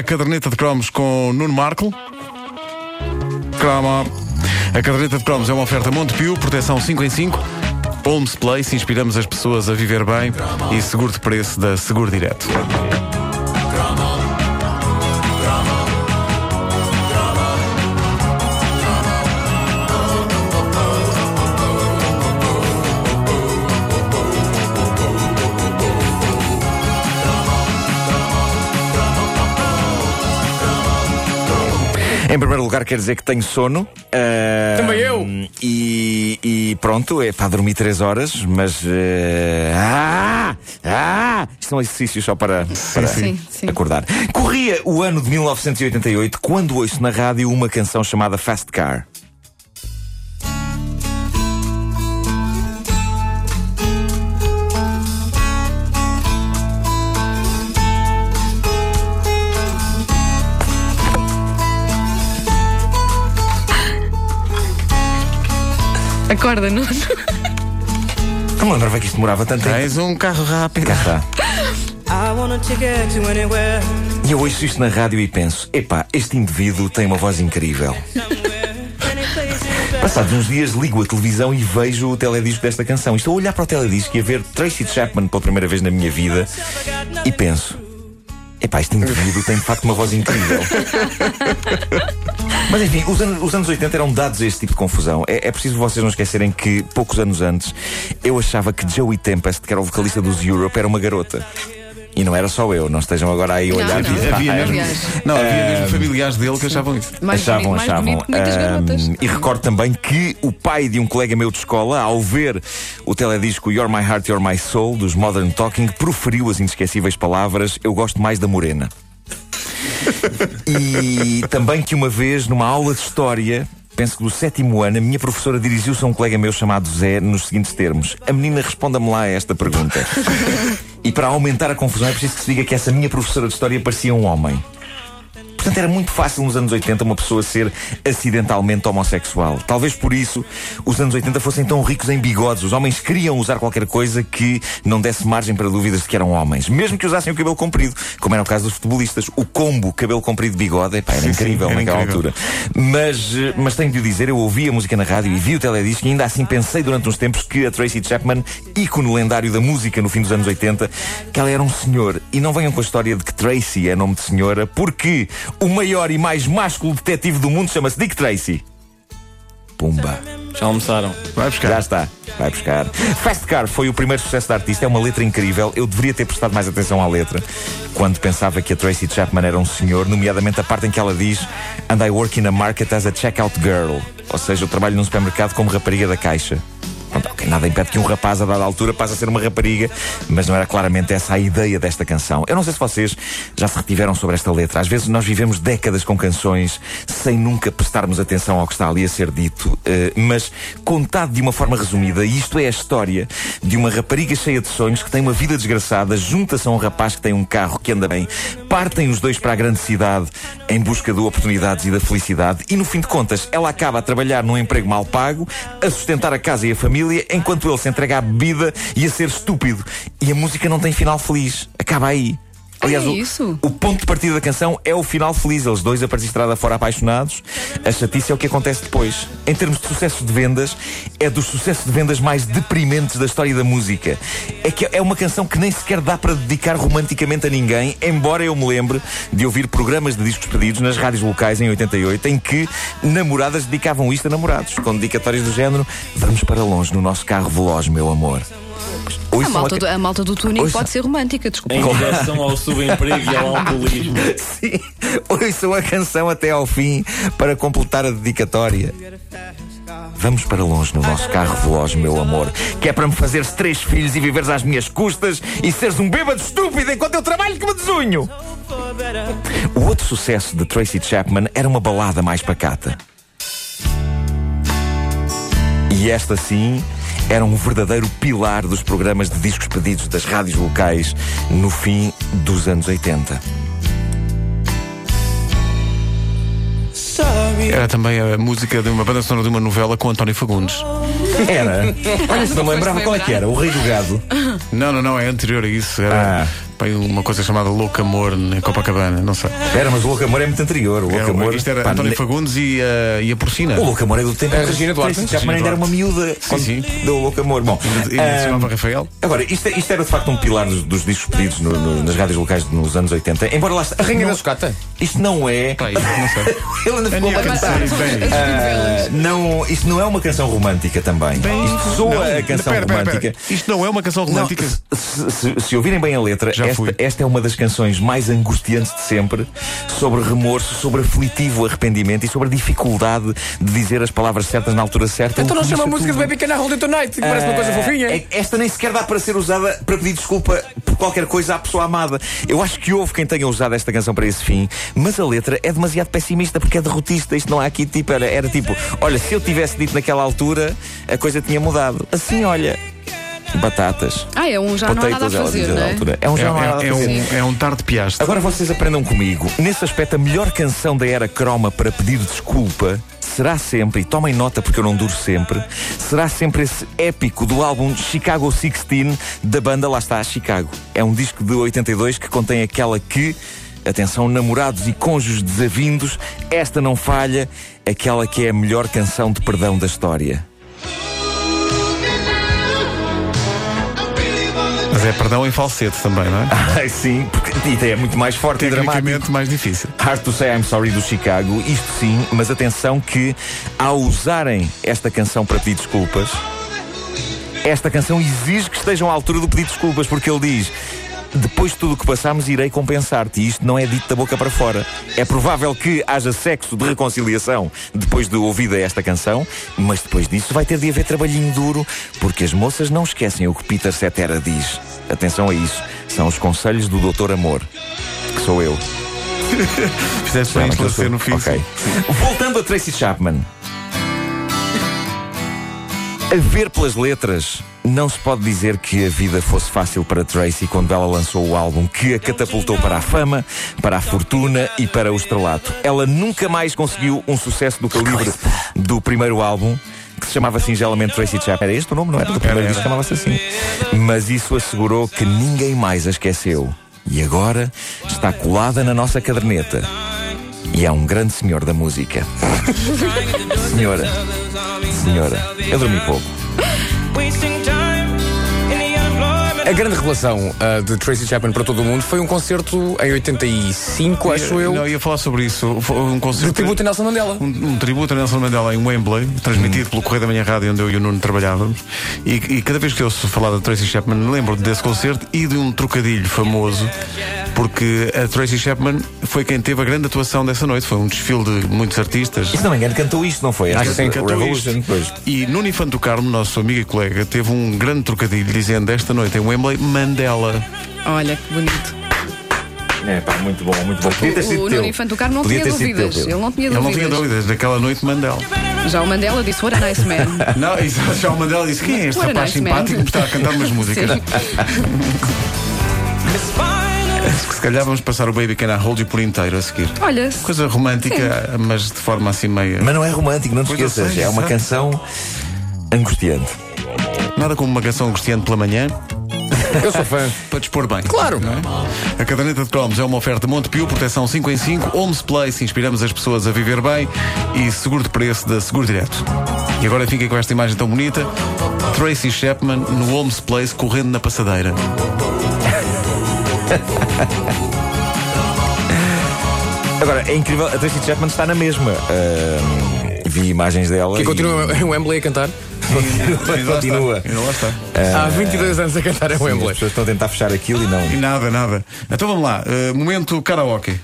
A caderneta de cromos com Nuno Marco. Croma. A caderneta de cromos é uma oferta Montepio, proteção 5 em 5. Holmes Place, inspiramos as pessoas a viver bem e seguro de preço da Seguro Direto. Em primeiro lugar, quer dizer que tenho sono. ah, Também eu. E, e pronto, é para dormir 3 horas, mas. ah, ah, isto são exercícios só para, para Sim, sim. acordar. Corria o ano de 1988 quando ouço na rádio uma canção chamada Fast Car. Acorda, Nuno. Não me lembrava que isto demorava tanto tempo. Tens um carro rápido. Cá está. I want a ticket to anywhere, E eu ouço isto na rádio e penso: epá, este indivíduo tem uma voz incrível. Passados uns dias ligo a televisão e vejo o teledisco desta canção. Estou a olhar para o teledisco e a ver Tracy Chapman pela primeira vez na minha vida e penso: epá, este indivíduo tem de facto uma voz incrível. Mas enfim, os anos, os anos 80 eram dados a este tipo de confusão. É, é preciso vocês não esquecerem que, poucos anos antes, eu achava que Joey Tempest, que era o vocalista dos Europe, era uma garota. E não era só eu, não estejam agora aí a Não, olhar não. e Havia mesmo, não, havia mesmo familiares dele que achavam isso. Mais achavam, bonito, mais achavam. bonito e recordo também que o pai de um colega meu de escola, ao ver o teledisco You're My Heart, You're My Soul, dos Modern Talking, proferiu as inesquecíveis palavras Eu gosto mais da morena. e também que uma vez, numa aula de história, penso que do sétimo ano, a minha professora dirigiu-se a um colega meu chamado Zé nos seguintes termos: A menina responda-me lá a esta pergunta. E para aumentar a confusão é preciso que se diga que essa minha professora de história parecia um homem. Portanto, era muito fácil nos anos 80 uma pessoa ser acidentalmente homossexual. Talvez por isso os anos 80 fossem tão ricos em bigodes. Os homens queriam usar qualquer coisa que não desse margem para dúvidas de que eram homens. Mesmo que usassem o cabelo comprido, como era o caso dos futebolistas. O combo cabelo comprido bigode, epá, era Sim, sim, incrível era naquela incrível. altura. Mas, eh, mas tenho de o dizer, eu ouvi a música na rádio e vi o teledisco e ainda assim pensei durante uns tempos que a Tracy Chapman, ícone lendário da música no fim dos anos 80, que ela era um senhor. E não venham com a história de que Tracy é nome de senhora, porque o maior e mais másculo detetive do mundo chama-se Dick Tracy. Pumba. Já almoçaram. Vai buscar. Já está, vai buscar. Fast Car foi o primeiro sucesso da artista, é uma letra incrível. Eu deveria ter prestado mais atenção à letra quando pensava que a Tracy Chapman era um senhor, nomeadamente a parte em que ela diz And I work in a market as a checkout girl. Ou seja, eu trabalho num supermercado como rapariga da caixa. Nada impede que um rapaz a dada altura passe a ser uma rapariga, mas não era claramente essa a ideia desta canção. Eu não sei se vocês já se retiveram sobre esta letra. Às vezes nós vivemos décadas com canções sem nunca prestarmos atenção ao que está ali a ser dito, eh, mas contado de uma forma resumida, isto é a história de uma rapariga cheia de sonhos que tem uma vida desgraçada, junta-se a um rapaz que tem um carro que anda bem, partem os dois para a grande cidade em busca de oportunidades e da felicidade, e no fim de contas ela acaba a trabalhar num emprego mal pago, a sustentar a casa e a família, enquanto ele se entrega à bebida e a ser estúpido. E a música não tem final feliz. Acaba aí. Aliás, É o- o ponto de partida da canção é o final feliz. Eles dois a partir de estrada fora apaixonados. A chatice é o que acontece depois. Em termos de sucesso de vendas, é dos sucessos de vendas mais deprimentes da história da música. É que é uma canção que nem sequer dá para dedicar romanticamente a ninguém, embora eu me lembre de ouvir programas de discos pedidos nas rádios locais em 88 em que namoradas dedicavam isto a namorados, com dedicatórias do género Vamos para longe no nosso carro veloz, meu amor. A malta, do, a malta do tuning Ouça. pode ser romântica, desculpa. Em direção ao subemprego e ao alcoolismo. Sim, ouçam a canção até ao fim para completar a dedicatória. Vamos para longe no nosso carro veloz, meu amor. Que é para me fazeres três filhos e viveres às minhas custas e seres um bêbado estúpido enquanto eu trabalho que me desunho. O outro sucesso de Tracy Chapman era uma balada mais pacata. E esta sim era um verdadeiro pilar dos programas de discos pedidos das rádios locais no fim dos anos 80. Sorry. Era também a música de uma banda sonora de uma novela com António Fagundes. Era. Olha, se não me lembrava qual é que era. O Rei do Gado. Não, não, não, é anterior a isso. Era Ah. Uma coisa chamada Louco Amor na Copacabana, não sei. Espera, mas o Louco Amor é muito anterior. O Louco Era- Amor. isto era pá, António ne- Fagundes e, a e a Porcina. O Louco Amor é do tempo A que Regina Duarte. Chapman ainda era uma miúda sim. deu o Louco Amor. Bom, E ah, se chamava Rafael? Agora, isto, é- isto era de facto um pilar dos, dos discos pedidos no- no- nas rádios locais nos anos 80. Embora lá A Rainha da Sucata. Isto não é. Não sei. Ele ainda ficou a cantar. sim. Ah, não, isto não é uma canção romântica também. isto soa Não, a canção pera, romântica. pera. Isto não é uma canção Não, romântica. se, se- se ouvirem bem a letra, Já fui. Esta, esta é uma das canções mais angustiantes de sempre sobre remorso, sobre aflitivo arrependimento e sobre a dificuldade de dizer as palavras certas na altura certa. Então não chama a música tudo. do Baby Can I Hold You Tonight, que parece uma coisa Ah, fofinha. é- Esta nem sequer dá para ser usada para pedir desculpa por qualquer coisa à pessoa amada. Eu acho que houve quem tenha usado esta canção para esse fim, mas a letra é demasiado pessimista porque é derrotista. Isto não há aqui tipo, era, era tipo, olha, se eu tivesse dito naquela altura, a coisa tinha mudado. Assim, olha, batatas. Ah, é um já não há nada a potatoes, ela fazer, dizia não é? altura. É um É, já não há nada a é- é fazer. um, é um tarde piastre. Agora vocês aprendam comigo. Nesse aspecto, a melhor canção da era croma para pedir desculpa será sempre, e tomem nota porque eu não duro sempre, será sempre esse épico do álbum Chicago 16 da banda Lá está, Chicago. É um disco de 82 que contém aquela que, atenção, namorados e cônjuges desavindos, esta não falha, aquela que é a melhor canção de perdão da história. Mas é perdão em falsete também, não é? Sim, porque é muito mais forte e dramático. Mais difícil. Hard to Say I'm Sorry do Chicago, isto sim, mas atenção que ao usarem esta canção para pedir desculpas, esta canção exige que estejam à altura do pedido de desculpas, porque ele diz. Depois de tudo o que passamos, irei compensar-te. E isto não é dito da boca para fora. É provável que haja sexo de reconciliação depois de ouvida esta canção, mas depois disso vai ter de haver trabalhinho duro, porque as moças não esquecem o que Peter Cetera diz. Atenção a isso. São os conselhos do Doutor Amor, que sou eu. Fizeste bem esclarecer no fim. Ok. Voltando a Tracy Chapman. A ver pelas letras, não se pode dizer que a vida fosse fácil para Tracy quando ela lançou o álbum que a catapultou para a fama, para a fortuna e para o estrelato. Ela nunca mais conseguiu um sucesso do calibre do primeiro álbum. Que se chamava singelamente Tracy Chapman. Era este o nome, não era? Do primeiro disco chamava-se assim. Mas isso assegurou que ninguém mais a esqueceu. E agora está colada na nossa caderneta. E é um grande senhor da música. senhora, senhora, eu dormi pouco. A grande revelação ah, de Tracy Chapman para todo o mundo foi um concerto em 85, acho eu, Não, ia falar sobre isso. Foi um de concerto. tributo a Nelson Mandela. Um, um tributo a Nelson Mandela em Wembley, transmitido pelo Correio da Manhã Rádio, onde eu e o Nuno trabalhávamos. E, e cada vez que eu ouço falar da Tracy Chapman, lembro desse concerto e de um trocadilho famoso, porque a Tracy Chapman foi quem teve a grande atuação dessa noite. Foi um desfile de muitos artistas. E se não me engano, cantou isto, não foi? Acho que sim, Cantou Revolution, isto. pois. E Nuno Infante do Carmo, nosso amigo e colega, teve um grande trocadilho dizendo esta noite em Wembley, Mandela. Olha que bonito. É pá, muito bom, muito bom. Podia ter sido O teu. Nuno Infante do Carmo não Podia tinha ter sido dúvidas. teu, Pedro. Ele não tinha Ele não tinha dúvidas. dúvidas, naquela noite Mandela. Já o Mandela disse, what a nice man. Não, e já o Mandela disse: quem é este rapaz nice man. simpático que me está a cantar umas músicas? Sim. Se calhar vamos passar o Baby Can I Hold You por inteiro a seguir. Olha, Coisa romântica, mas de forma assim meia. Mas não é romântico, não te Pois eu esqueças. sei, é uma canção angustiante. Nada como uma canção angustiante pela manhã Eu sou fã. para dispor bem. Claro. Não é? A caderneta de cromos é uma oferta Montepio, proteção 5 em 5, Homes Place, inspiramos as pessoas a viver bem e seguro de preço da Seguro Direto. E agora fiquem com esta imagem tão bonita. Tracy Chapman no Homes Place correndo na passadeira. Agora, é incrível, a Tracy Chapman está na mesma. Ahm, vi imagens dela. Que e- continua em Wembley a cantar. Lá Continua. está. E lá está. Há 22 anos a cantar em Sim, As Wembley. pessoas estão a tentar fechar aquilo e não. E nada, nada. Então vamos lá. Uh, momento karaoke.